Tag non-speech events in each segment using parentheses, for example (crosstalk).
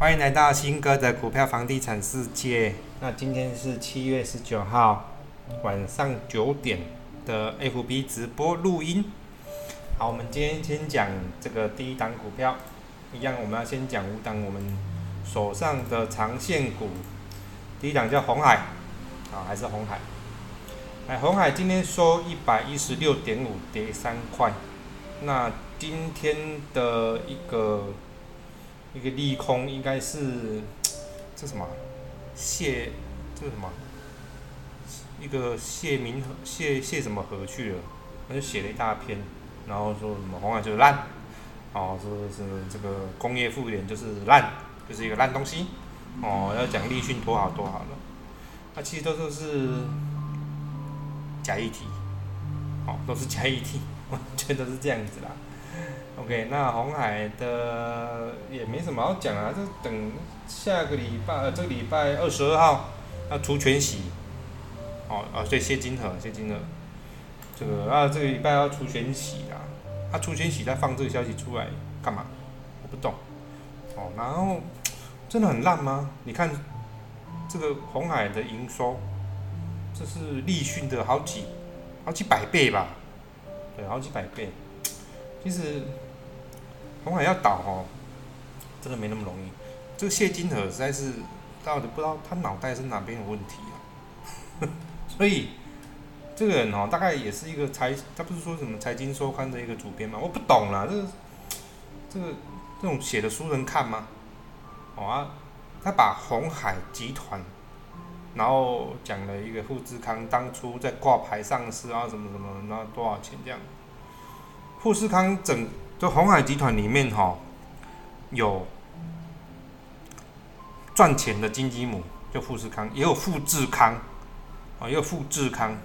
欢迎来到新哥的股票房地产世界。那今天是七月十九号晚上九点的 FB 直播录音。好，我们今天先讲这个第一档股票，一样我们要先讲五档我们手上的长线股。第一档叫红海，啊，还是红海。哎，红海今天收一百一十六点五，跌三块。那今天的一个一个利空应该是这什么谢这什么一个谢明和谢谢什么和去了，他就写了一大篇，然后说什么红海就是烂，哦，说是这个工业复原就是烂，就是一个烂东西，哦，要讲立讯多好多好的，那其实都都是。假议题，哦，都是假议题，完全都是这样子啦。OK，那红海的也没什么好讲啊，就等下个礼拜，这个礼拜二十二号要出全息，哦，哦，对，谢金河，谢金河，这个啊，这个礼拜要出全息啦，他出全息再放这个消息出来干嘛？我不懂。哦，然后真的很烂吗？你看这个红海的营收。这是立讯的好几好几百倍吧，对，好几百倍。其实红海要倒哦，真的没那么容易。这个谢金河实在是到底不知道他脑袋是哪边有问题啊。(laughs) 所以这个人哦，大概也是一个财，他不是说什么财经周刊的一个主编吗？我不懂啦，这个这个这种写的书能看吗？哦啊，他把红海集团。然后讲了一个富士康当初在挂牌上市啊，什么什么，那多少钱这样？富士康整就红海集团里面哈，有赚钱的金鸡母，就富士康，也有富士康，啊，也有富士康，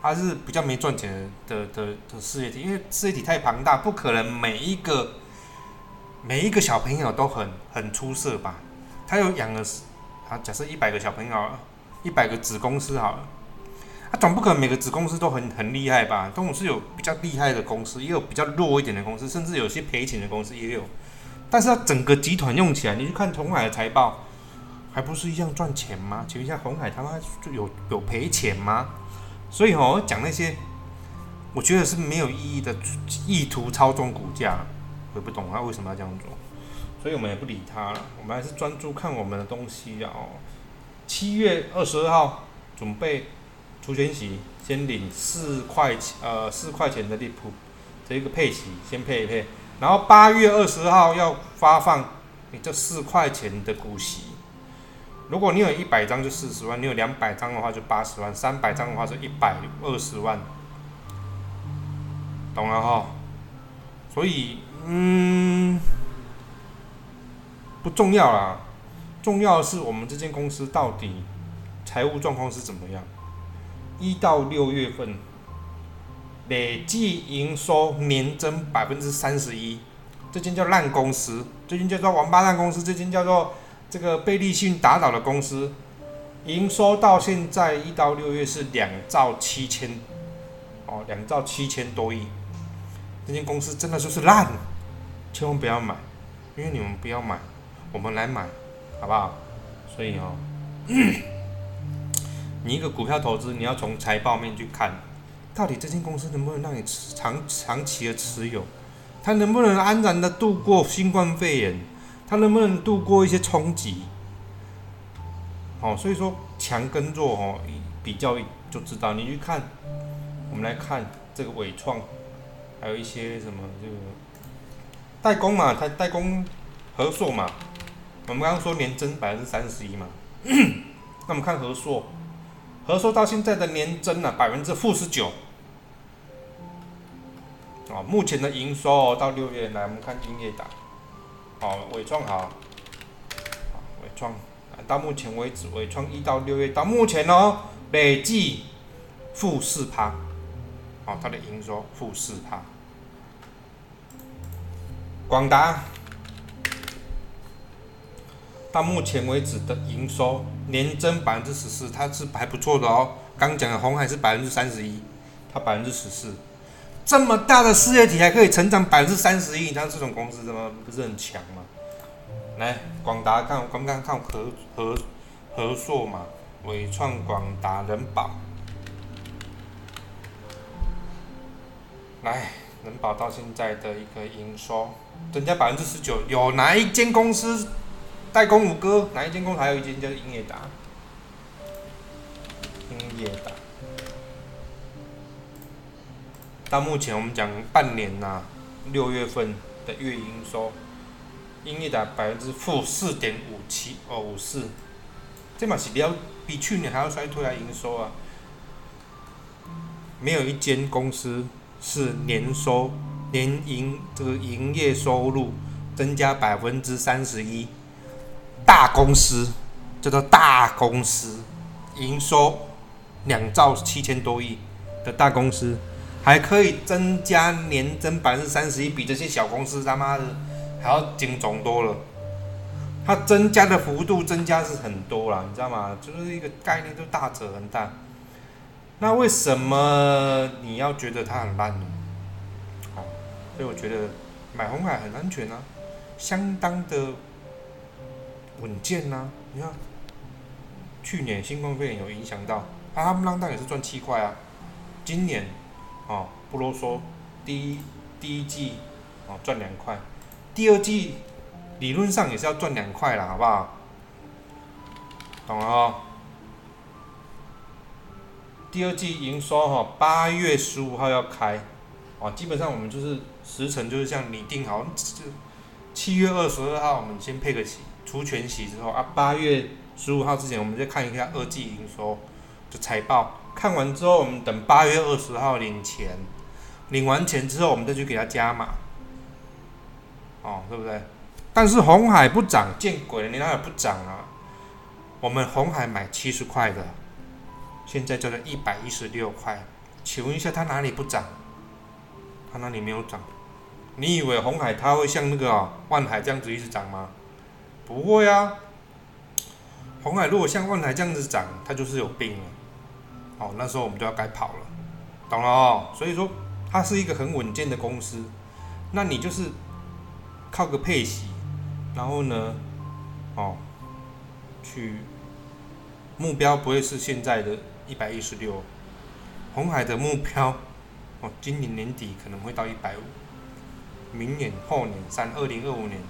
它是比较没赚钱的的的事业体，因为事业体太庞大，不可能每一个每一个小朋友都很很出色吧？他有养了，啊，假设一百个小朋友。一百个子公司好了，啊，总不可能每个子公司都很很厉害吧？总是有比较厉害的公司，也有比较弱一点的公司，甚至有些赔钱的公司也有。但是它整个集团用起来，你去看红海的财报，还不是一样赚钱吗？请问一下，红海他妈就有有赔钱吗？所以哦，讲那些，我觉得是没有意义的，意图操纵股价，我也不懂他为什么要这样做。所以我们也不理他了，我们还是专注看我们的东西哦。七月二十二号准备出全息，先领四块钱，呃，四块钱的利普这一个配息，先配一配。然后八月二十号要发放你这四块钱的股息。如果你有一百张就四十万，你有两百张的话就八十万，三百张的话是一百二十万，懂了哈？所以，嗯，不重要啦。重要的是，我们这间公司到底财务状况是怎么样？一到六月份累计营收年增百分之三十一，这间叫烂公司，这间叫做王八蛋公司，这间叫做这个被立讯打倒的公司，营收到现在一到六月是两兆七千，哦，两兆七千多亿，这间公司真的就是烂，千万不要买，因为你们不要买，我们来买。好不好？所以哦，你一个股票投资，你要从财报面去看，到底这间公司能不能让你长长期的持有？它能不能安然的度过新冠肺炎？它能不能度过一些冲击？哦，所以说强跟弱哦，比较就知道。你去看，我们来看这个伟创，还有一些什么这个代工嘛，它代工合作嘛。我们刚刚说年增百分之三十一嘛，(coughs) 那我们看和硕，和硕到现在的年增呢百分之负十九，哦，目前的营收到六月来，我们看营业档，哦，伟创好，伟创到目前为止，伟创一到六月到目前哦，累计负四趴，哦，它的营收负四趴，广达。到目前为止的营收年增百分之十四，它是还不错的哦。刚讲的红海是百分之三十一，它百分之十四，这么大的事业体还可以成长百分之三十一，像这种公司怎么不是很强吗？来，广达看，刚刚看合合合硕嘛，伟创、广达、人保。来，人保到现在的一个营收增加百分之十九，有哪一间公司代工五哥？哪一间公司还有一间叫英业达？英业达。到目前我们讲半年呐，六月份的月营收，英业达百分之负四点五七哦五四，这嘛是比较比去年还要衰退啊营收啊，没有一间公司。是年收年营这个营业收入增加百分之三十一，大公司叫做大公司，营收两兆七千多亿的大公司，还可以增加年增百分之三十一，比这些小公司他妈的还要精总多了。它增加的幅度增加是很多了，你知道吗？就是一个概念，就大者很大。那为什么你要觉得它很烂呢？好，所以我觉得买红海很安全啊，相当的稳健呐。你看，去年新冠肺炎有影响到，啊，他们浪荡也是赚七块啊。今年，哦，不啰嗦，第一第一季哦赚两块，第二季理论上也是要赚两块了，好不好？懂了哦。第二季营收哈，八月十五号要开，啊，基本上我们就是时辰就是像拟定好，七月二十二号我们先配个息，除全息之后啊，八月十五号之前我们再看一下二季营收的财报，看完之后我们等八月二十号领钱，领完钱之后我们再去给他加码，哦，对不对？但是红海不涨，见鬼了，你哪有不涨啊？我们红海买七十块的。现在叫做一百一十六块，请问一下，它哪里不涨？它哪里没有涨？你以为红海它会像那个万海这样子一直涨吗？不会啊！红海如果像万海这样子涨，它就是有病了。哦，那时候我们就要该跑了，懂了哦。所以说，它是一个很稳健的公司。那你就是靠个配息，然后呢，哦，去目标不会是现在的。一百一十六，红海的目标，哦，今年年底可能会到一百五，明年后年三二零二五年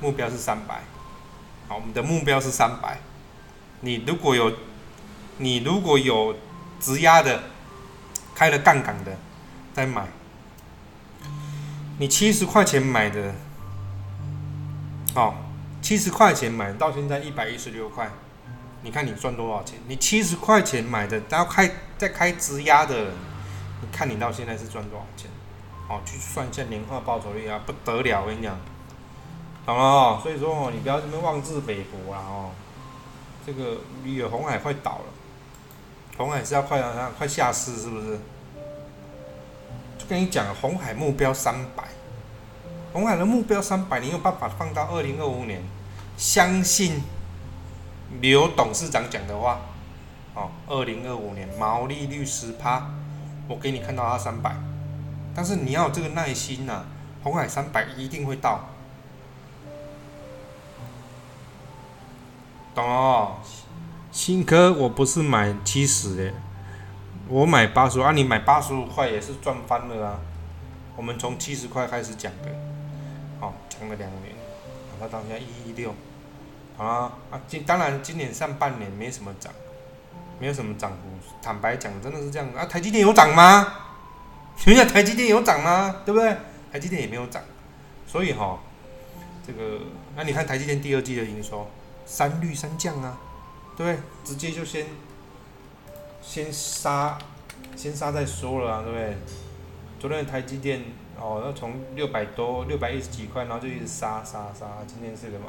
目标是三百，好，我们的目标是三百。你如果有，你如果有直压的，开了杠杆的，再买。你七十块钱买的，哦，七十块钱买到现在一百一十六块。你看你赚多少钱？你七十块钱买的，然后开再开直压的，你看你到现在是赚多少钱？哦，去算一下年化报酬率啊，不得了！我跟你讲，好了哦。所以说哦，你不要这么妄自菲薄啊哦。这个你有红海快倒了，红海是要快要快下市是不是？就跟你讲，红海目标三百，红海的目标三百，你有办法放到二零二五年？相信。刘董事长讲的话，哦，二零二五年毛利率十趴，我给你看到它三百，但是你要有这个耐心呐，红海三百一定会到，懂哦？新科我不是买七十的，我买八十五，啊，你买八十五块也是赚翻了啊！我们从七十块开始讲的，哦，讲了两年，它到现在一一六。啊啊！今当然今年上半年没什么涨，没有什么涨幅。坦白讲，真的是这样啊！台积电有涨吗？请问下，台积电有涨吗？对不对？台积电也没有涨，所以哈，这个那你看台积电第二季的营收，三绿三降啊，对不对？直接就先先杀，先杀再说了啊，对不对？昨天的台积电哦，要从六百多六百一十几块，然后就一直杀杀杀，今天是什么？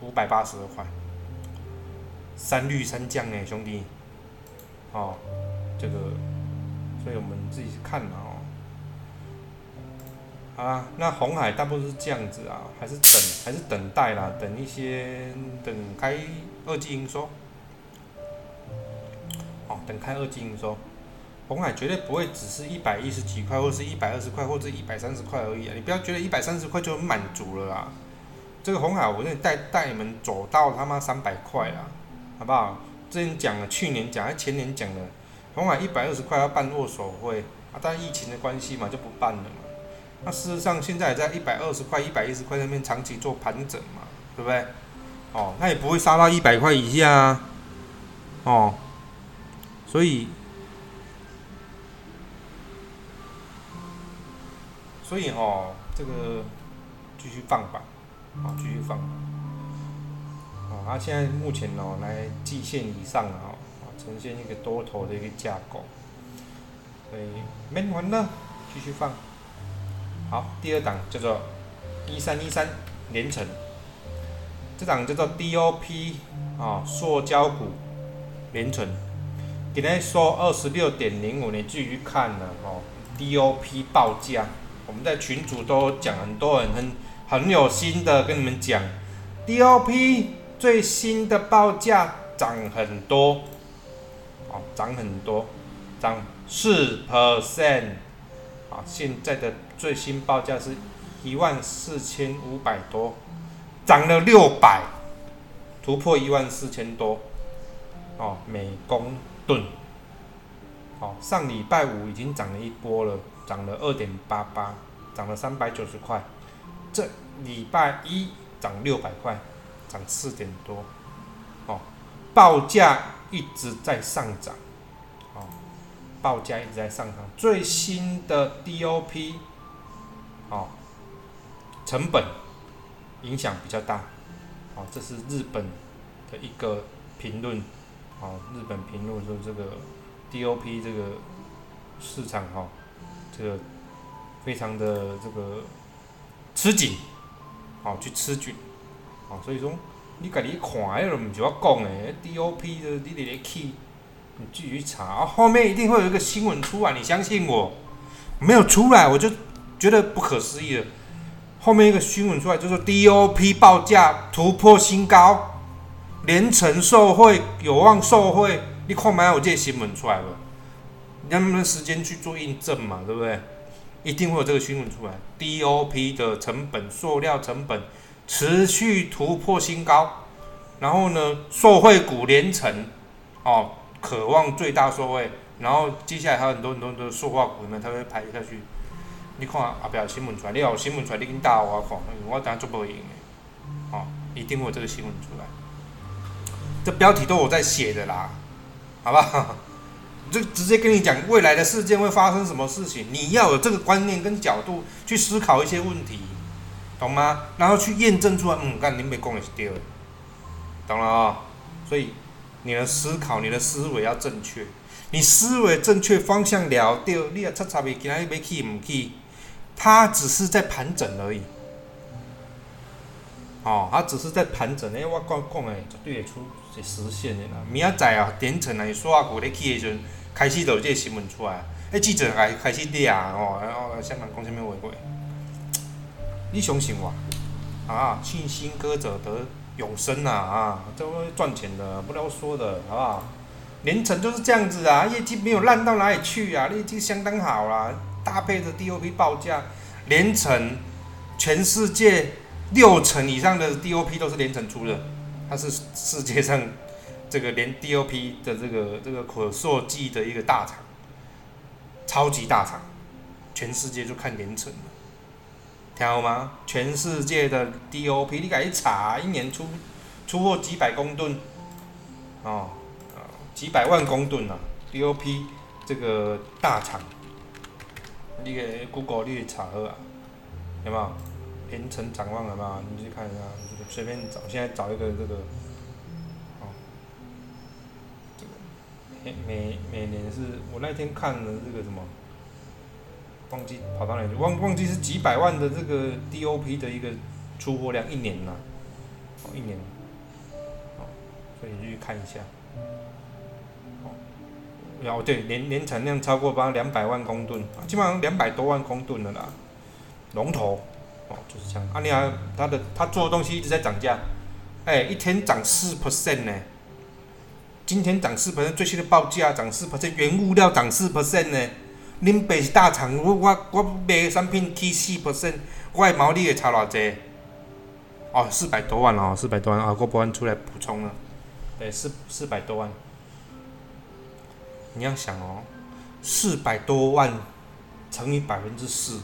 五百八十块，三绿三降哎，兄弟，哦，这个，所以我们自己去看嘛哦。啊，那红海大部分是这样子啊，还是等，还是等待啦，等一些等开二季营收，哦，等开二季营收，红海绝对不会只是一百一十几块，或是一百二十块，或者一百三十块而已啊！你不要觉得一百三十块就满足了啦。这个红海，我那带带你们走到他妈三百块啦，好不好？之前讲了，去年讲，还前年讲了，红海一百二十块要办握手会啊，但疫情的关系嘛，就不办了嘛。那事实上现在也在一百二十块、一百一十块那边长期做盘整嘛，对不对？哦，那也不会杀到一百块以下啊，哦，所以，所以哦，这个继续放吧，啊，继续放。哦，它现在目前哦，来季线以上啊哦，呈现一个多头的一个架构，所以没完了，继续放。好，第二档叫做一三一三连成，这档叫做 DOP 啊，塑胶股连成，今天说二十六点零五，你继续看了哦，DOP 报价，我们在群组都讲，很多人很很有心的跟你们讲，DOP 最新的报价涨很多，哦，涨很多，涨四 percent。啊，现在的最新报价是一万四千五百多，涨了六百，突破一万四千多，哦，每公吨，哦，上礼拜五已经涨了一波了，涨了二点八八，涨了三百九十块，这礼拜一涨六百块，涨四点多，哦，报价一直在上涨。哦报价一直在上涨，最新的 DOP，哦，成本影响比较大，哦，这是日本的一个评论，哦，日本评论说这个 DOP 这个市场哈，这个非常的这个吃紧，哦，去吃紧，哦，所以说你家己看，迄个毋是我讲的，DOP 的你伫咧去。你继续查，后面一定会有一个新闻出来，你相信我。没有出来，我就觉得不可思议了。后面一个新闻出来，就说 DOP 报价突破新高，连城受贿有望受贿。你看没有这新闻出来了？你能不能时间去做印证嘛？对不对？一定会有这个新闻出来。DOP 的成本，塑料成本持续突破新高，然后呢，受贿股连城，哦。渴望最大受惠，然后接下来还有很多很多的塑化股呢，它会排下去。你看后壁新闻出来，你有新闻出来，你紧打我看，我等下做不赢的，哦，一定会有这个新闻出来。这标题都我在写的啦，好不好？(laughs) 就直接跟你讲未来的事件会发生什么事情，你要有这个观念跟角度去思考一些问题，懂吗？然后去验证出来，嗯，干你没讲的是对的，懂了啊？所以。你的思考，你的思维要正确。你思维正确，方向了对，你也擦擦未今仔要去唔去？它只是在盘整而已。哦，它只是在盘整。诶，我讲讲诶，绝对会出会实现的啦。明仔载啊，点成啊，刷股咧去诶时阵，开始就有这新闻出来。诶，记者开开始掠哦，然后香港讲啥物话话？你相信我啊？信心歌者得。永生呐啊，这会赚钱的，不要说的，好不好？连城就是这样子啊，业绩没有烂到哪里去啊，业绩相当好啦，搭配着 DOP 报价，连城全世界六成以上的 DOP 都是连城出的，它是世界上这个连 DOP 的这个这个可塑剂的一个大厂，超级大厂，全世界就看连城。听好吗？全世界的 DOP，你敢去查，一年出出货几百公吨，哦，几百万公吨啊！DOP 这个大厂，你给 Google 你查好啊，有没有？连城展望了嘛？你去看一下，随便找，现在找一个这个，哦，这个每每每年是我那天看了这个什么？忘记跑到哪里？忘忘记是几百万的这个 DOP 的一个出货量，一年呐，哦，一年，哦，所以你去看一下，然后对，年年产量超过八两百万公吨，基本上两百多万公吨的啦，龙头，哦，就是这样。啊，你看他的他做的东西一直在涨价，哎，一天涨四 percent 呢，今天涨四 percent，最新的报价涨四 percent，原物料涨四 percent 呢。恁爸是大厂，我我我卖的产品起四 percent，我的毛利会差偌济？哦，四百多万哦，四百多万啊，郭博安出来补充了，对，四四百多万。你要想哦，四百多万乘以百分之四，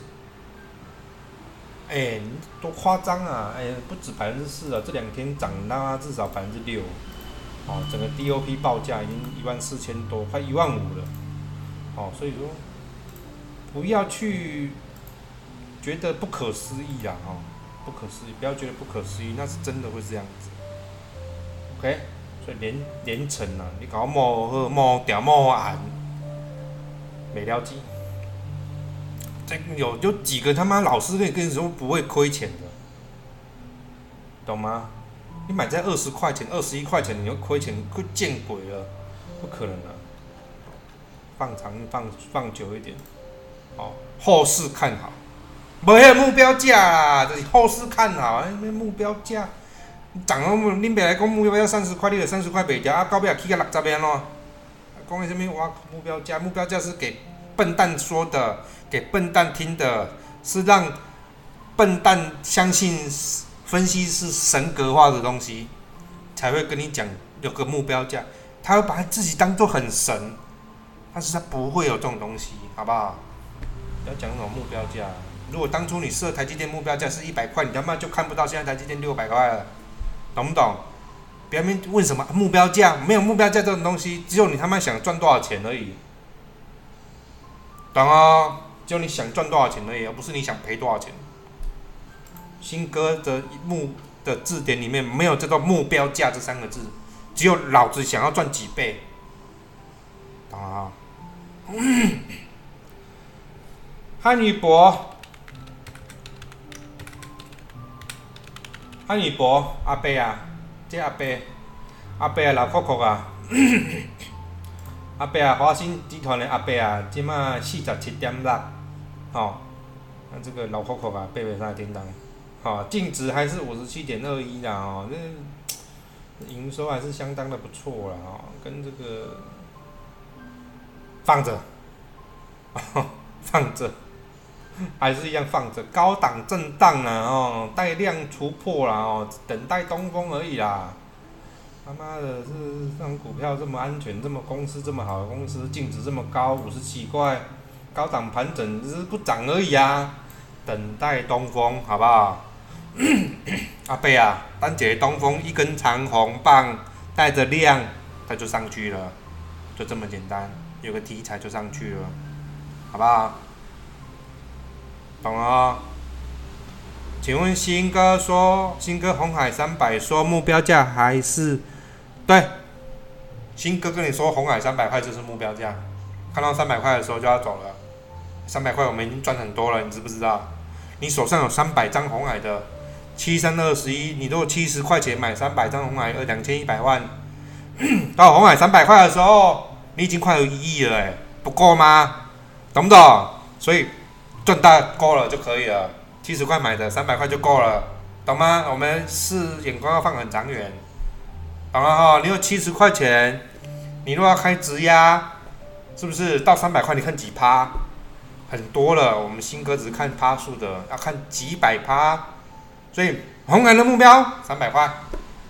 哎，多夸张啊！哎，不止百分之四啊，这两天涨啦，至少百分之六。哦，整个 DOP 报价已经一万四千多，快一万五了。哦，所以说不要去觉得不可思议啊！哦，不可思议，不要觉得不可思议，那是真的会这样子。OK，连连成啊，你搞摸好摸掉摸暗，没了解。这有有几个他妈老师跟你跟你说不会亏钱的，懂吗？你买在二十块钱、二十一块钱，你要亏钱，亏见鬼了，不可能的。放长放放久一点，哦，后市看好，没有目标价啦，这是后市看好，哎，咩目标价？涨到木，恁别来讲目标要三十块，你就三十块卖掉，啊，到尾起个六十边咯。讲个什么？我目标价，目标价是给笨蛋说的，给笨蛋听的，是让笨蛋相信。分析是神格化的东西，才会跟你讲有个目标价，他会把自己当做很神，但是他不会有这种东西，好不好？要讲那种目标价。如果当初你设台积电目标价是一百块，你他妈就看不到现在台积电六百块了，懂不懂？别人问什么目标价，没有目标价这种东西，只有你他妈想赚多少钱而已，懂啊？只有你想赚多少钱而已，而不是你想赔多少钱。新歌的目的字典里面没有这个目标价这三个字，只有老子想要赚几倍。懂啊！(coughs) 汉语博，汉语博，阿伯啊，这阿伯，阿伯啊，老壳壳啊，阿伯啊，华兴集团的阿伯啊，即马四十七点六，吼，那这个老壳壳啊，八百三叮当。好，净值还是五十七点二一的哦，这营收还是相当的不错了哦，跟这个放着，放着，还是一样放着，高档震荡啊哦，带量突破了哦，等待东风而已啦。他妈的，是这种股票这么安全，这么公司这么好的公司，净值这么高，五十七块，高档盘整只是不涨而已啊，等待东风，好不好？(coughs) 阿贝啊，单节东风一根长红棒带着量，它就上去了，就这么简单，有个题材就上去了，好不好？懂了？请问新哥说，新哥红海三百说目标价还是对？新哥跟你说红海三百块就是目标价，看到三百块的时候就要走了。三百块我们已经赚很多了，你知不知道？你手上有三百张红海的。七三二十一，你如果七十块钱买三百张红海，二两千一百万，(clears throat) 到红海三百块的时候，你已经快有一亿了，哎，不够吗？懂不懂？所以赚大够了就可以了，七十块买的三百块就够了，懂吗？我们是眼光要放很长远，懂了哈？你有七十块钱，你如果要开直压，是不是到三百块？你看几趴？很多了，我们新哥只是看趴数的，要看几百趴。所以红人的目标三百块，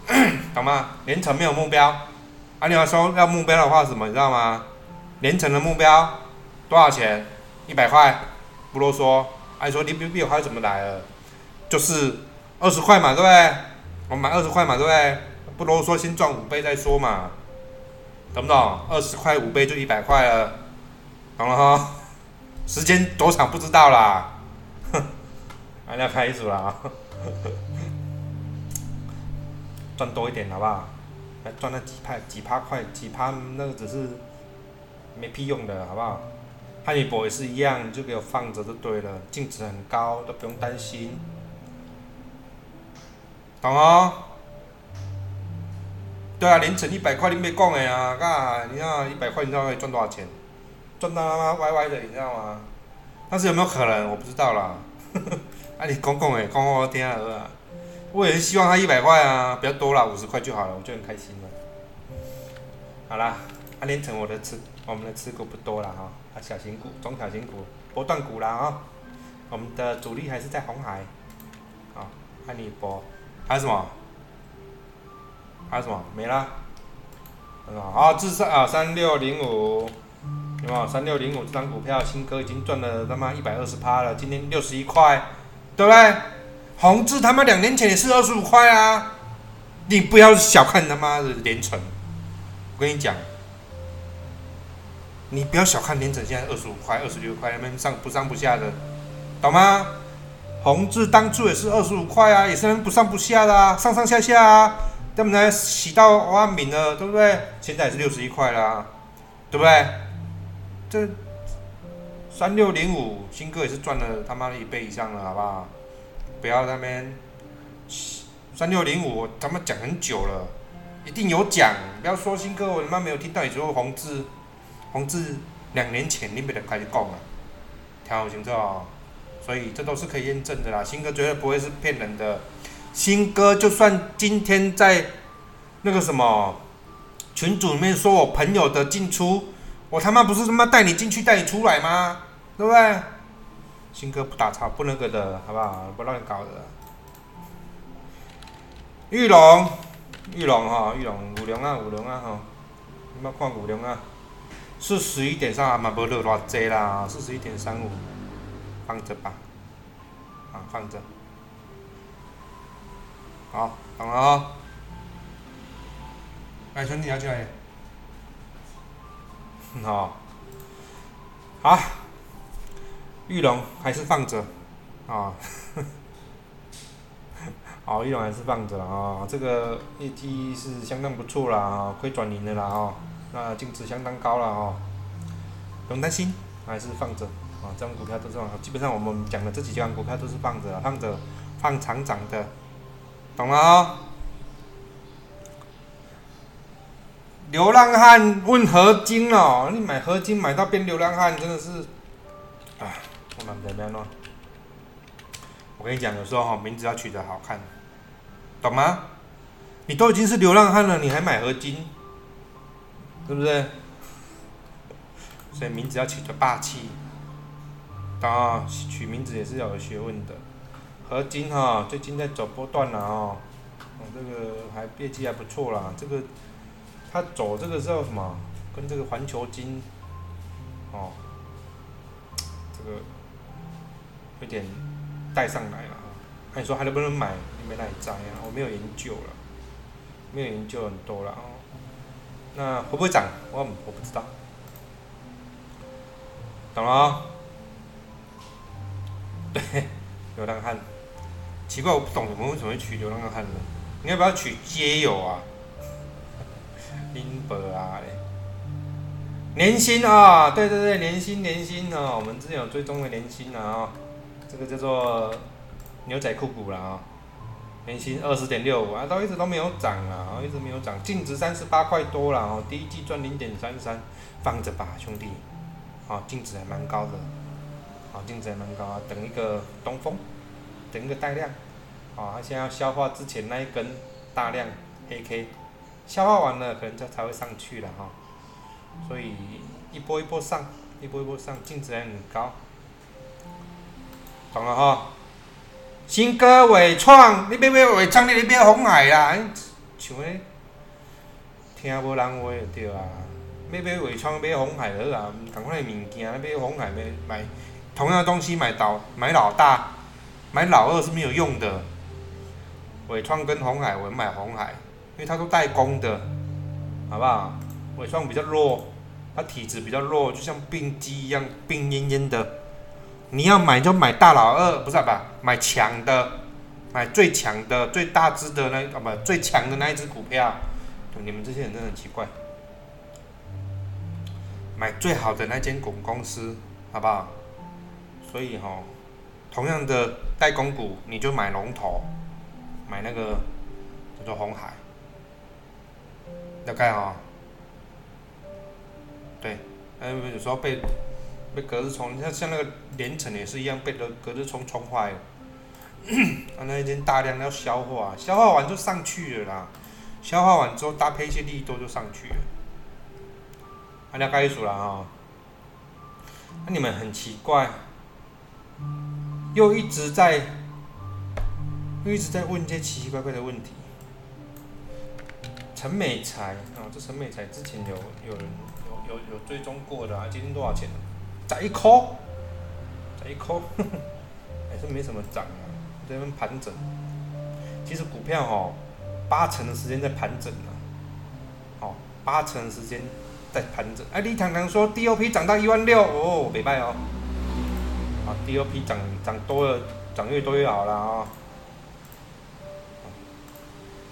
(coughs) 懂吗？连成没有目标，啊，你要说要目标的话什么？你知道吗？连成的目标多少钱？一百块，不啰嗦。哎，说你比比还怎么来了？就是二十块嘛，对不对？我买二十块嘛，对不对？不啰嗦，先赚五倍再说嘛，懂不懂？二十块五倍就一百块了，懂了哈？时间多长不知道啦，哼，要开始了。赚多一点好不好？赚那几块几趴块几趴，那个只是没屁用的，好不好？汉语博也是一样，就给我放着就对了，净值很高，都不用担心，懂哦？对啊，连成一百块你没讲的啊，嘎，你看一百块你知道可以赚多少钱？赚到他妈歪歪的，你知道吗？但是有没有可能？我不知道啦。(laughs) 啊，你讲讲诶，讲我听好啊。我也是希望他一百块啊，不要多啦，五十块就好了，我就很开心了。好啦，啊，连成我的吃，我们的吃股不多了哈，小型股、中小型股、波段股啦啊，我们的主力还是在红海，啊，汉尼博，还有什么？还有什么？没啦。好，至少啊，三六零五，有没有？三六零五这张股票，新哥已经赚了他妈一百二十趴了，今天六十一块，对不对？宏志他妈两年前也是二十五块啊！你不要小看他妈的连城，我跟你讲，你不要小看连城，现在二十五块、二十六块，那边上不上不下的，懂吗？宏志当初也是二十五块啊，也是不上不下的啊，上上下下啊，对不对？洗到万敏了，对不对？现在也是六十一块啦，对不对？这三六零五新哥也是赚了他妈的一倍以上了，好不好？不要那边三六零五，咱们讲很久了，一定有讲。不要说新哥，我他妈没有听到你说宏志，宏志两年前你没得开始讲了，听好清楚哦。所以这都是可以验证的啦，新哥绝对不会是骗人的。新哥就算今天在那个什么群组里面说我朋友的进出，我他妈不是他妈带你进去带你出来吗？对不对？新哥不打岔不那个的，好不好？不乱搞的。玉龙，玉龙哈，玉龙五龙啊，五龙啊哈，你们看五龙啊，四十一点三啊嘛，无落偌济啦，四十一点三五。放着吧，啊，放着，好，懂了哦。哎，兄弟，要起来。好，(laughs) 好，玉龙还是放着，啊，好，(laughs) 玉龙还是放着啊。这个业绩是相当不错啦，啊，亏转盈的啦，哦，那净值相当高了，哦，不用担心，还是放着。啊，这种股票都是基本上我们讲的这几张股票都是放着，放着放长涨的，懂了啊？流浪汉问合金哦，你买合金买到变流浪汉，真的是，啊，我蛮怎么样咯？我跟你讲，有时候哈，名字要取得好看，懂吗？你都已经是流浪汉了，你还买合金，对不对？所以名字要取得霸气。啊，取名字也是要有学问的。合金哈，最近在走波段了哦，哦，这个还业绩还不错啦。这个它走这个叫什么？跟这个环球金，哦，这个有点带上来了。那你说还能不能买？你没来摘啊？我没有研究了，没有研究很多了哦。那会不会涨？我我不知道。懂了啊？(laughs) 对，流浪汉，奇怪，我不懂你们为什么会取流浪汉呢？你要不要取街友啊？(laughs) 林伯啊嘞，年薪啊，对对对，年薪年薪啊，我们之前有追踪的年薪啊，这个叫做牛仔裤股了啊，年薪二十点六五啊，都一直都没有涨啊，一直没有涨，净值三十八块多了哦，第一季赚零点三三，放着吧，兄弟，啊，净值还蛮高的。好，净值还蛮高啊！等一个东风，等一个带量，啊，他现在要消化之前那一根大量黑 K，消化完了可能它才会上去了哈。所以一波一波上，一波一波上，净值还很高，懂了哈？新歌伟创，你买买伟创，你你别红海啦！像咧听无人话就对啊。要买伟创，买红海好啊，同款的物件，买红海买买。同样的东西买老买老大，买老二是没有用的。伟创跟红海，我买红海，因为它都代工的，好不好？伟创比较弱，它体质比较弱，就像病鸡一样，病恹恹的。你要买就买大老二，不是吧？买强的，买最强的、最大只的那啊不最强的那一只股票。你们这些人真的很奇怪，买最好的那间股公司，好不好？所以哈，同样的代工股，你就买龙头，买那个叫做红海，大概哈，对，哎，有时候被被隔日冲，像像那个连城也是一样，被隔隔日冲冲坏了，啊，(coughs) 那已经大量要消化，消化完就上去了啦，消化完之后搭配一些利多就上去了，大家该数了哈，那你们很奇怪。又一直在，又一直在问一些奇奇怪怪的问题。陈美才啊，这陈美才之前有有人有有有追踪过的啊，今天多少钱？在一颗，在一颗，(laughs) 还是没什么涨啊，在那边盘整。其实股票哦，八成的时间在盘整啊，哦，八成的时间在盘整。哎，李堂堂说 DOP 涨到一万六，哦，没败哦。啊，DOP 涨涨多了，涨越多越好了啊。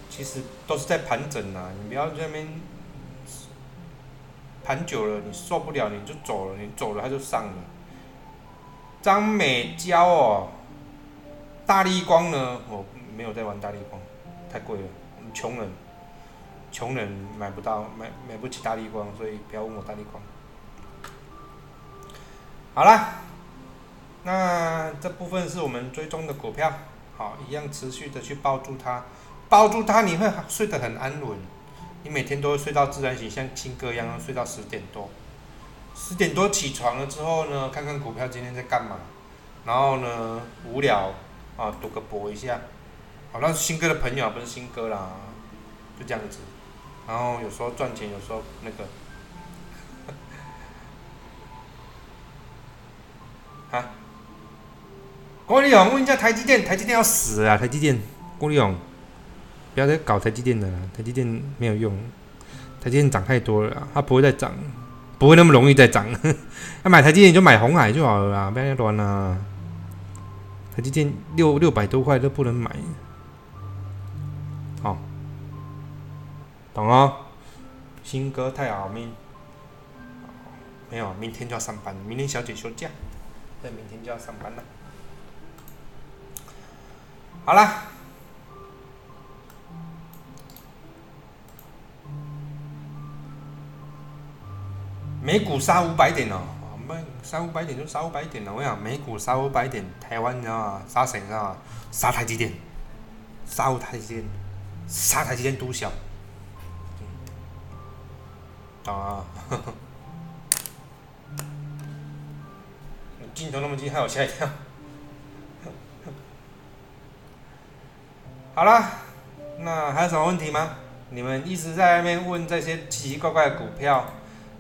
其实都是在盘整啊，你不要在那边盘久了，你受不了你就走了，你走了它就上了。张美娇哦，大力光呢？我没有在玩大力光，太贵了，穷人，穷人买不到，买买不起大力光，所以不要问我大力光。好了，那这部分是我们追踪的股票，好，一样持续的去抱住它。包住它，你会睡得很安稳。你每天都会睡到自然醒，像青哥一样睡到十点多。十点多起床了之后呢，看看股票今天在干嘛。然后呢，无聊啊，赌个博一下。好，那是新哥的朋友，不是新哥啦，就这样子。然后有时候赚钱，有时候那个。(laughs) 啊？郭立勇问一下台积电，台积电要死啊！台积电，郭立勇。不要再搞台积电了，台积电没有用，台积电涨太多了，它不会再涨，不会那么容易再涨。要 (laughs) 买台积电就买红海就好了啦，不要再乱啦。台积电六六百多块都不能买，好，懂哦。新哥太好命，没有，明天就要上班，明天小姐休假，对，明天就要上班了。好了。美股杀五百点哦，我们杀五百点就杀五百点了。我讲美股杀五百点，台湾你知道吗？杀谁你知道吗？杀台积电，杀台积电，杀台积电都小。啊，(laughs) 镜头那么近，害我吓一跳。(laughs) 好了，那还有什么问题吗？你们一直在外面问这些奇奇怪怪的股票。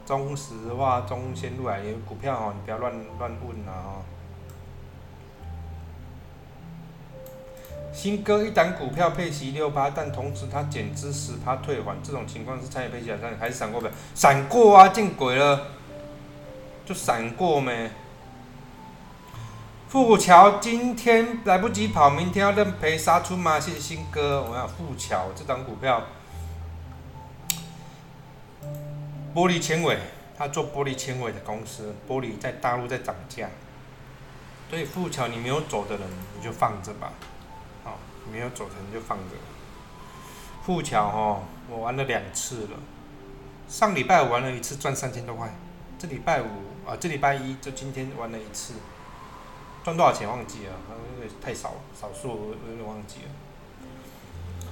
中石化、中线路啊，有股票哦，你不要乱乱问啊！哦。新哥一档股票配息六八，但同时它减资十趴退还，这种情况是参与配息还是还是闪过没？闪过啊，见鬼了！就闪过没？富桥今天来不及跑，明天要认赔杀出吗？谢谢新哥，我要富桥这档股票。玻璃纤维，他做玻璃纤维的公司，玻璃在大陆在涨价，所以富桥你没有走的人你就放着吧，好，没有走的你就放着。富桥哦，我玩了两次了，上礼拜玩了一次赚三千多块，这礼拜五啊，这礼拜一就今天玩了一次，赚多少钱忘记了，因为太少少数我有点忘记了。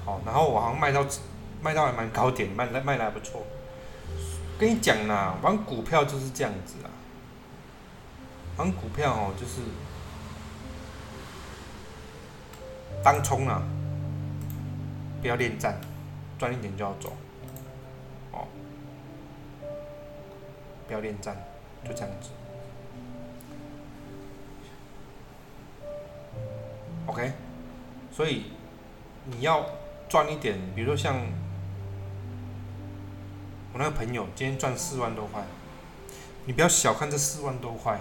好，然后我好像卖到卖到还蛮高点，卖卖的还不错。跟你讲啦，玩股票就是这样子啊。玩股票哦，就是当冲啊，不要恋战，赚一点就要走，哦，不要恋战，就这样子。OK，所以你要赚一点，比如说像。我那个朋友今天赚四万多块，你不要小看这四万多块，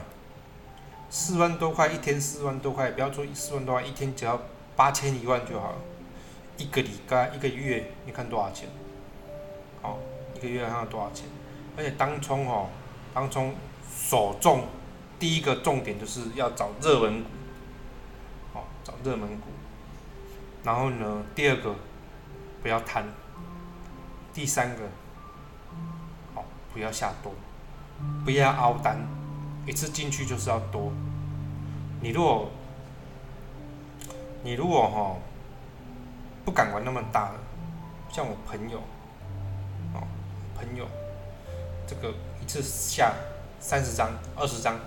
四万多块一天四万多块，不要说四万多块一天只要八千一万就好了，一个礼拜一个月你看多少钱？好，一个月看要多少钱？而且当冲哦，当冲首重第一个重点就是要找热门股，好找热门股，然后呢第二个不要贪，第三个。不要下多，不要凹单，一次进去就是要多。你如果，你如果哈，不敢玩那么大的，像我朋友，哦，朋友，这个一次下三十张、二十张、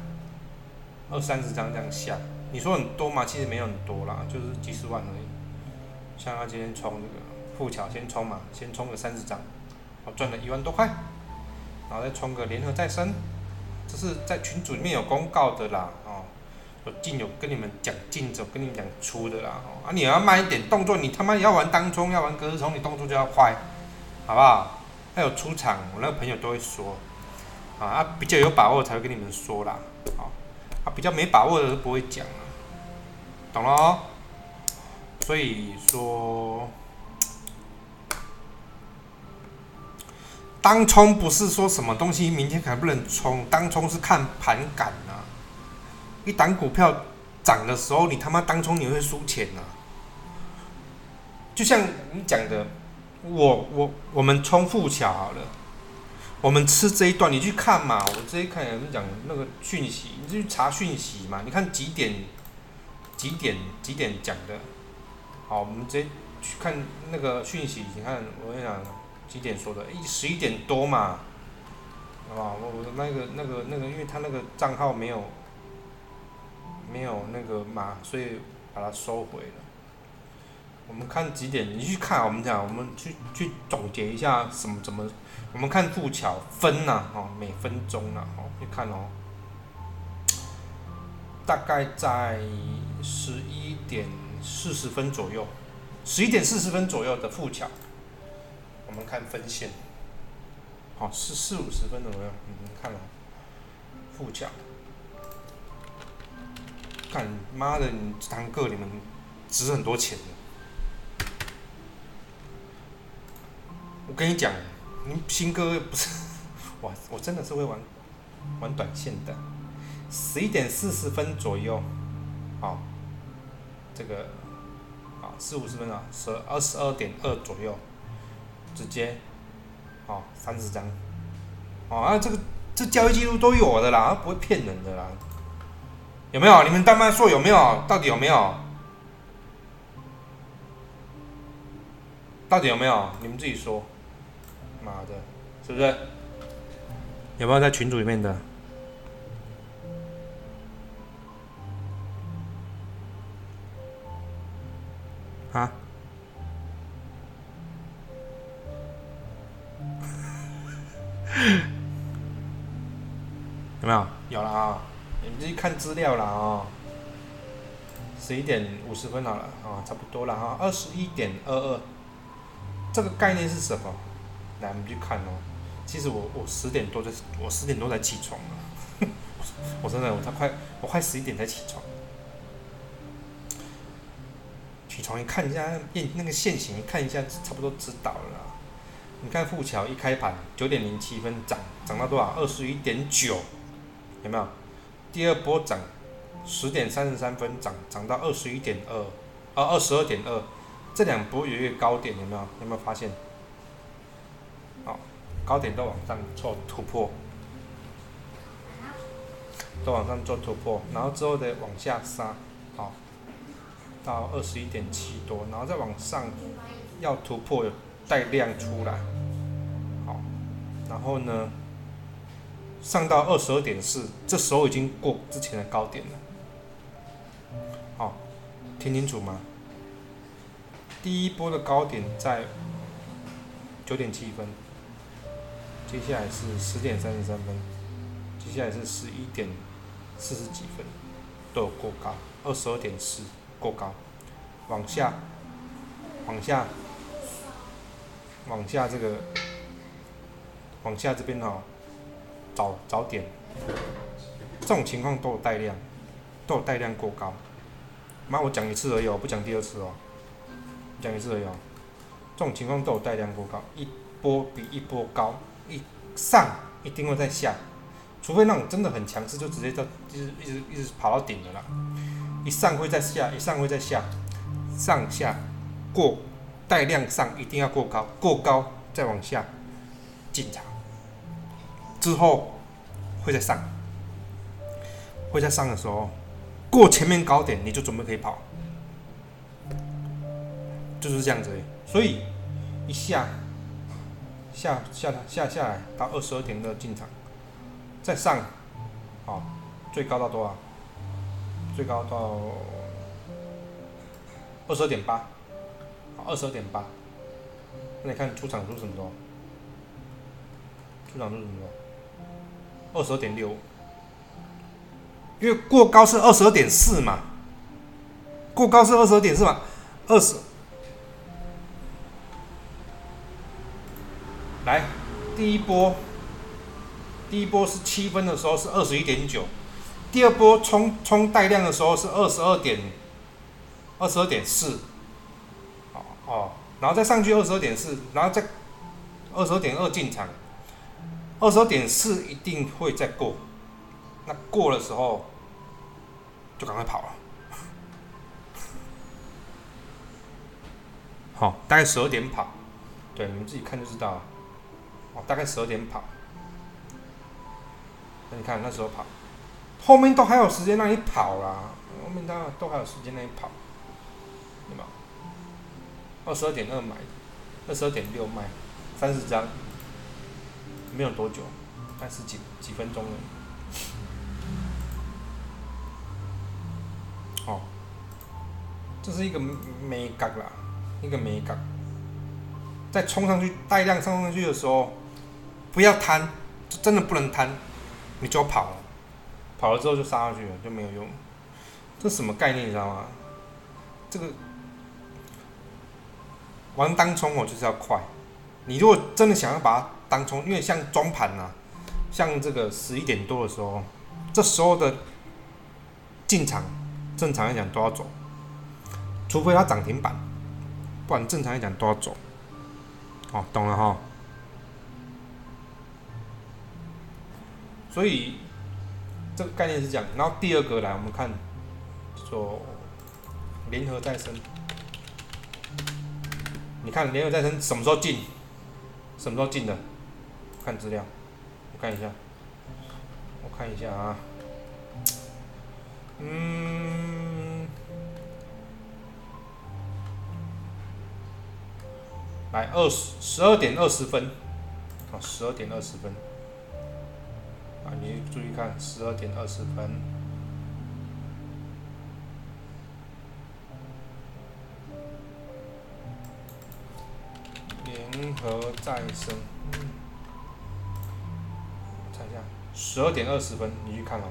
二三十张这样下，你说很多吗？其实没有很多啦，就是几十万而已。像他今天冲这个富桥先冲嘛，先冲个三十张，我赚了一万多块，然后再冲个联合再生，这是在群组里面有公告的啦，哦，有进有跟你们讲进，走跟你们讲出的啦，哦，啊你要慢一点动作，你他妈要玩当冲要玩隔日冲，你动作就要快，好不好？还有出场，我那个朋友都会说，啊比较有把握才会跟你们说啦，好，啊比较没把握的都不会讲啊，懂了哦？所以说，当冲不是说什么东西明天可能不能冲，当冲是看盘感啊。一档股票涨的时候，你他妈当冲你会输钱啊。就像你讲的，我我我们冲富桥好了，我们吃这一段，你去看嘛。我这一看也是讲那个讯息，你就去查讯息嘛。你看几点几点几点讲的。好，我们直接去看那个讯息。你看，我跟你讲，几点说的？一十一点多嘛，好吧？我我那个那个那个，因为他那个账号没有没有那个码，所以把它收回了。我们看几点？你去看，我们讲，我们去去总结一下什么怎么？我们看富桥分呐，哦，每分钟呐，哦，你看哦，大概在十一点。四十分左右，十一点四十分左右的富桥，我们看分线，好，是四五十分左右，你们看了，富桥，看妈的，你这堂课你们值很多钱的，我跟你讲，你新哥不是，(laughs) 哇，我真的是会玩玩短线的，十一点四十分左右，好。这个啊，四五十分啊，十二十二点二左右，直接，哦，三十张，哦啊，这个这交易记录都有的啦，不会骗人的啦，有没有？你们慢慢说有没有？到底有没有？到底有没有？你们自己说，妈的，是不是？有没有在群组里面的？(laughs) 有没有？有了啊！你们自己看资料了啊！十一点五十分好了啊，差不多了哈。二十一点二二，这个概念是什么？来，我们去看哦。其实我我十点多就我十点多才起床了，(laughs) 我真的我才快我快十一点才起床。起床一看一下变那个线型，看一下差不多知道了。你看富桥一开盘九点零七分涨，涨到多少？二十一点九，有没有？第二波涨十点三十三分涨，涨到二十一点二，啊二十二点二，这两波有一个高点，有没有？有没有发现？好，高点都往上做突破，都往上做突破，然后之后的往下杀，好。到二十一点七多，然后再往上要突破带量出来，好，然后呢上到二十二点四，这时候已经过之前的高点了，好，听清楚吗？第一波的高点在九点七分，接下来是十点三十三分，接下来是十一点四十几分，都有过高，二十二点四。过高，往下，往下，往下这个，往下这边哈，找找点，这种情况都有带量，都有带量过高。妈，我讲一次而已，我不讲第二次哦，讲一次而已哦。这种情况都有带量过高，一波比一波高，一上一定会再下，除非那种真的很强势，就直接到就是一直一直跑到顶的啦。一上会在下，一上会在下，上下过带量上一定要过高，过高再往下进场，之后会在上，会在上的时候过前面高点你就准备可以跑，就是这样子。所以一下下下下下来到二十二点二进场，再上，好，最高到多少？最高到二十二点八，二十二点八。那你看出场出什么时候？出场出什么时候？二十二点六。因为过高是二十二点四嘛，过高是二十二点四嘛，二十。来，第一波，第一波是七分的时候是二十一点九，第二波冲冲带量的时候是二十二点，二十二点四，哦，然后再上去二十二点四，然后再二十二点二进场，二十二点四一定会再过。那过的时候，就赶快跑了。(laughs) 好，大概十二点跑，对，你们自己看就知道了。哦，大概十二点跑。那你看那时候跑，后面都还有时间让你跑啦，后面当然都还有时间让你跑，二十二点二买，二十二点六卖，三十张，没有多久，但是几几分钟了。哦，这是一个美感啦，一个美感。在冲上去带量上上去的时候，不要贪，就真的不能贪，你就要跑了，跑了之后就杀上去了，就没有用。这什么概念你知道吗？这个玩当冲哦，就是要快。你如果真的想要把它当冲，因为像中盘呐，像这个十一点多的时候，这时候的进场。正常来讲都要走，除非它涨停板，不然正常来讲都要走。哦，懂了哈。所以这个概念是这样。然后第二个来，我们看，说联合再生。你看联合再生什么时候进？什么时候进的？看资料，我看一下，我看一下啊。嗯，来二十十二点二十分，好，十二点二十分，啊，你注意看，十二点二十分，银河再生，我看一下，十二点二十分，你去看哦。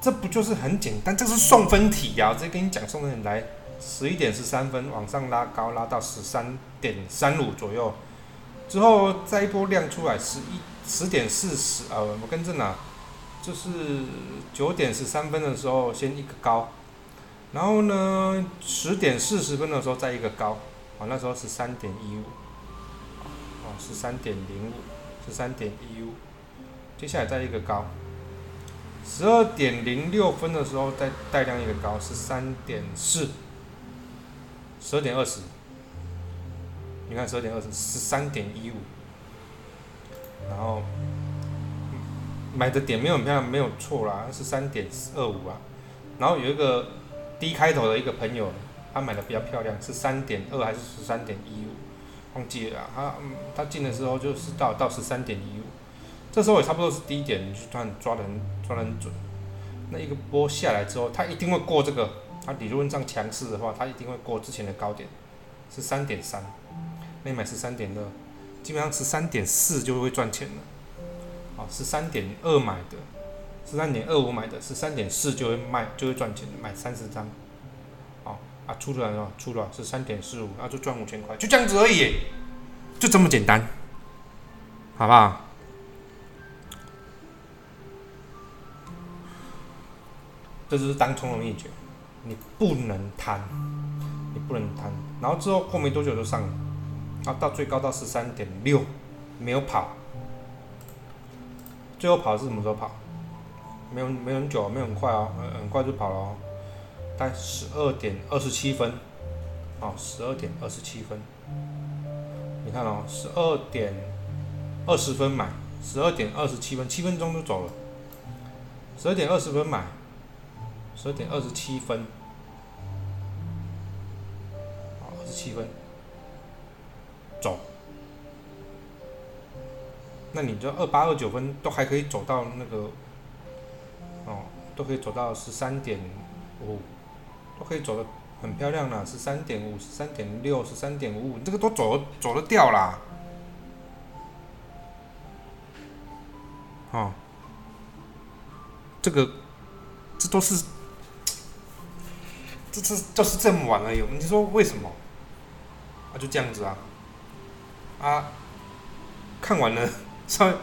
这不就是很简单？这是送分题呀！直接跟你讲，送分题来，十一点十三分往上拉高，拉到十三点三五左右，之后再一波量出来，十一十点四十，呃，我跟正啊，就是九点十三分的时候先一个高，然后呢，十点四十分的时候再一个高，那时候是三点一五，哦，十三点零五，十三点一五，接下来再一个高。十二点零六分的时候，再带量一个高十三点四，十二点二十，你看十二点二十十三点一五，然后买的点没有很漂亮，没有错啦，是三点二五啊。然后有一个 D 开头的一个朋友，他买的比较漂亮，是三点二还是十三点一五，忘记了。他他进的时候就是到到十三点一五。这时候也差不多是低点，你去抓抓的很抓的很准。那一个波下来之后，它一定会过这个。它理论上强势的话，它一定会过之前的高点，是三点三。那你买十三点二，基本上十三点四就会赚钱了。好，十三点二买的，十三点二五买的，十三点四就会卖就会赚钱，买三十张。好，啊出来了，出了是三点四五，然后就赚五千块，就这样子而已，就这么简单，好不好？这就是当冲的秘诀，你不能贪，你不能贪。然后之后过没多久就上了，啊，到最高到十三点六，没有跑。最后跑是什么时候跑？没有没有很久，没有很快哦，很很快就跑了哦。大概十二点二十七分，哦，十二点二十七分。你看哦，十二点二十分买，十二点二十七分，七分钟就走了。十二点二十分买。十二点二十七分，好，二十七分，走。那你这二八二九分都还可以走到那个，哦，都可以走到十三点五，可以走的很漂亮啦，十三点五、十三点六、十三点五五，这个都走走得掉啦。哦，这个这都是，这这就是这么晚而已。你说为什么？啊，就这样子啊，啊，看完了，稍微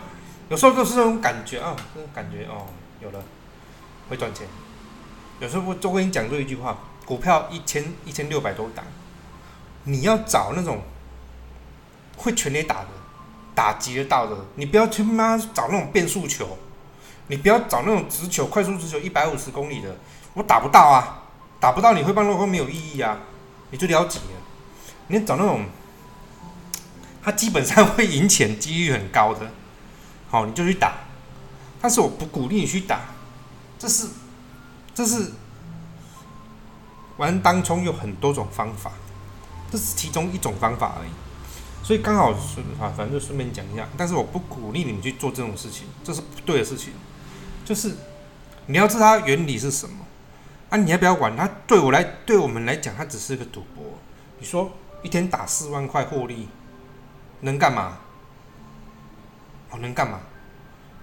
有时候都是这种感觉啊，这种感觉哦，有了会赚钱。有时候我就跟你讲过一句话。股票一千一千六百多档，你要找那种会全力打的、打击得到的，你不要去妈找那种变速球，你不要找那种直球、快速直球一百五十公里的，我打不到啊，打不到你会半路会没有意义啊，你就了解了。你找那种，它基本上会赢钱，几率很高的，好你就去打，但是我不鼓励你去打，这是，这是。玩当冲有很多种方法，这是其中一种方法而已。所以刚好顺啊，反正就顺便讲一下。但是我不鼓励你们去做这种事情，这是不对的事情。就是你要知道它原理是什么啊？你要不要管？它对我来，对我们来讲，它只是个赌博。你说一天打四万块获利，能干嘛？哦，能干嘛？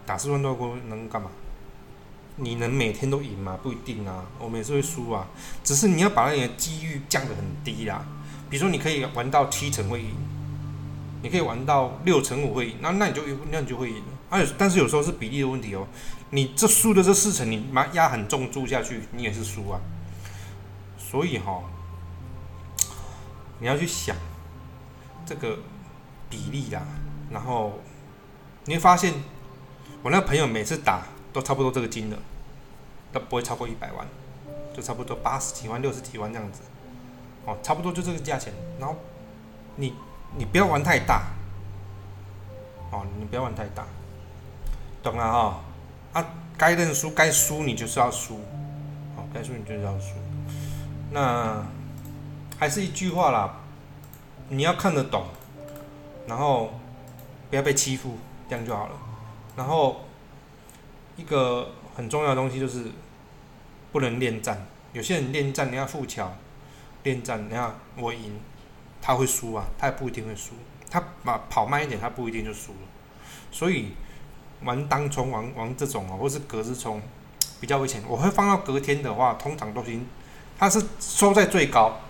打四万多块能干嘛？你能每天都赢吗？不一定啊，我们也是会输啊。只是你要把那的机遇降得很低啦。比如说，你可以玩到七成会赢，你可以玩到六成五会赢，那那你就那你就会赢。而且，但是有时候是比例的问题哦。你这输的这四成，你妈压很重注下去，你也是输啊。所以哈，你要去想这个比例啦。然后你会发现，我那朋友每次打。都差不多这个金额，都不会超过一百万，就差不多八十几万、六十几万这样子，哦，差不多就这个价钱。然后你你不要玩太大，哦，你不要玩太大，懂了哈？啊，该认输该输你就是要输，哦，该输你就是要输。那还是一句话啦，你要看得懂，然后不要被欺负，这样就好了。然后。一个很重要的东西就是不能恋战。有些人恋战，你要富桥恋战，你看我赢，他会输啊，他也不一定会输。他把跑慢一点，他不一定就输了。所以玩当冲、玩玩这种哦，或是隔日冲比较危险。我会放到隔天的话，通常都行，它是收在最高。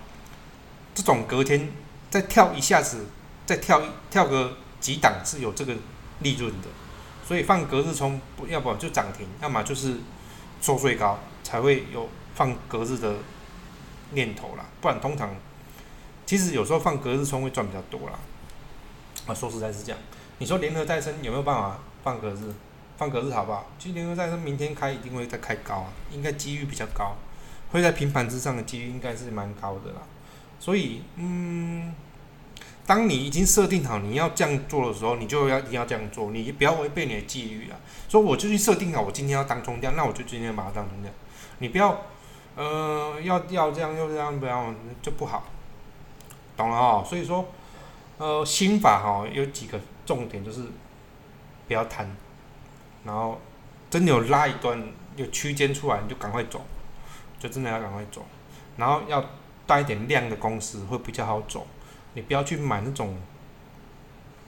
这种隔天再跳一下子，再跳跳个几档是有这个利润的。所以放隔日冲，不要不就涨停，要么就是收最高才会有放隔日的念头啦。不然通常，其实有时候放隔日冲会赚比较多啦。啊，说实在是这样。你说联合再生有没有办法放隔日？放隔日好不好？其实联合再生明天开一定会再开高啊，应该几率比较高，会在平盘之上的几率应该是蛮高的啦。所以，嗯。当你已经设定好你要这样做的时候，你就要一定要这样做，你不要违背你的纪律啊！说我就去设定好，我今天要当冲掉，那我就今天把它当冲掉。你不要，呃，要要这样又这样，不要就不好，懂了哦。所以说，呃，心法哈有几个重点，就是不要贪，然后真的有拉一段有区间出来，你就赶快走，就真的要赶快走，然后要带一点量的公司会比较好走。你不要去买那种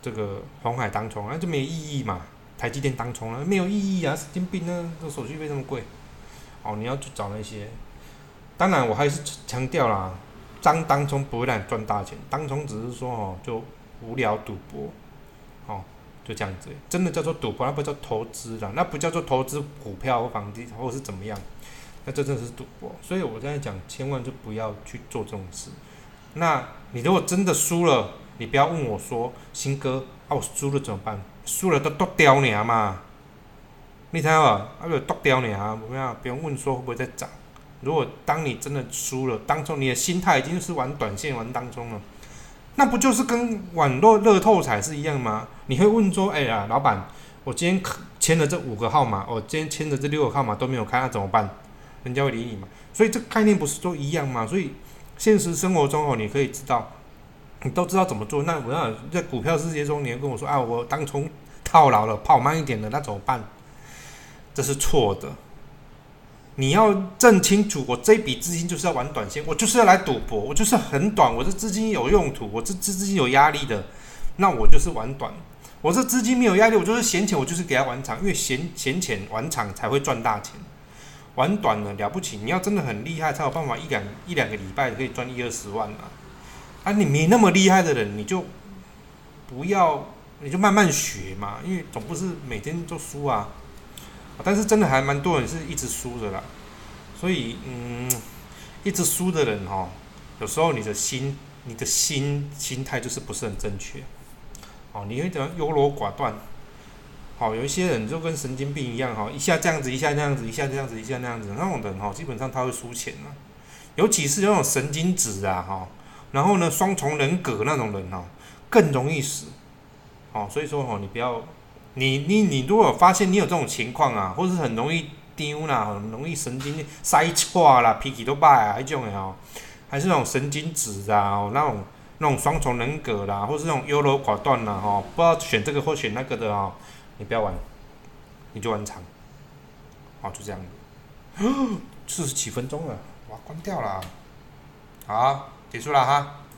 这个红海当冲，那就没意义嘛。台积电当冲了，没有意义啊，神经病呢，这手续费这么贵。哦，你要去找那些。当然，我还是强调啦，当当冲不会让你赚大钱，当冲只是说哦，就无聊赌博，哦，就这样子。真的叫做赌博，那不叫投资啦，那不叫做投资股票或房地产或是怎么样，那这真的是赌博。所以我现在讲，千万就不要去做这种事。那你如果真的输了，你不要问我说，新哥啊，我输了怎么办？输了都剁掉你嘛，你听无？啊，就剁掉你啊，不要不用问说会不会再涨。如果当你真的输了，当中你的心态已经是玩短线玩当中了，那不就是跟网络乐透彩是一样吗？你会问说，哎呀，老板，我今天签的这五个号码，我今天签的这六个号码都没有开，那怎么办？人家会理你吗？所以这概念不是都一样吗？所以。现实生活中哦，你可以知道，你都知道怎么做。那我要在股票世界中，你要跟我说啊，我当冲套牢了，跑慢一点的，那怎么办？这是错的，你要认清楚，我这笔资金就是要玩短线，我就是要来赌博，我就是很短，我这资金有用途，我这资资金有压力的，那我就是玩短。我这资金没有压力，我就是闲钱，我就是给他玩长，因为闲闲钱玩长才会赚大钱。玩短了了不起，你要真的很厉害，才有办法一两一两个礼拜可以赚一二十万啊！啊，你没那么厉害的人，你就不要，你就慢慢学嘛，因为总不是每天都输啊。但是真的还蛮多人是一直输的啦，所以嗯，一直输的人哈，有时候你的心，你的心心态就是不是很正确。哦，你会讲优柔寡断。好，有一些人就跟神经病一样哈，一下这样子，一下那样子，一下这样子，一下那样子，那种人哈，基本上他会输钱啊。尤其是那种神经质啊哈，然后呢，双重人格那种人哈，更容易死。好，所以说哈，你不要，你你你，如果发现你有这种情况啊，或是很容易丢啦，很容易神经塞错啦，脾气都败啊，这种的哦，还是那种神经质啊，那种那种双重人格啦，或是那种优柔寡断啦，哈，不知道选这个或选那个的哦。你不要玩，你就玩长，好，就这样。(gasps) 四十几分钟了，哇，关掉了，好，结束了哈。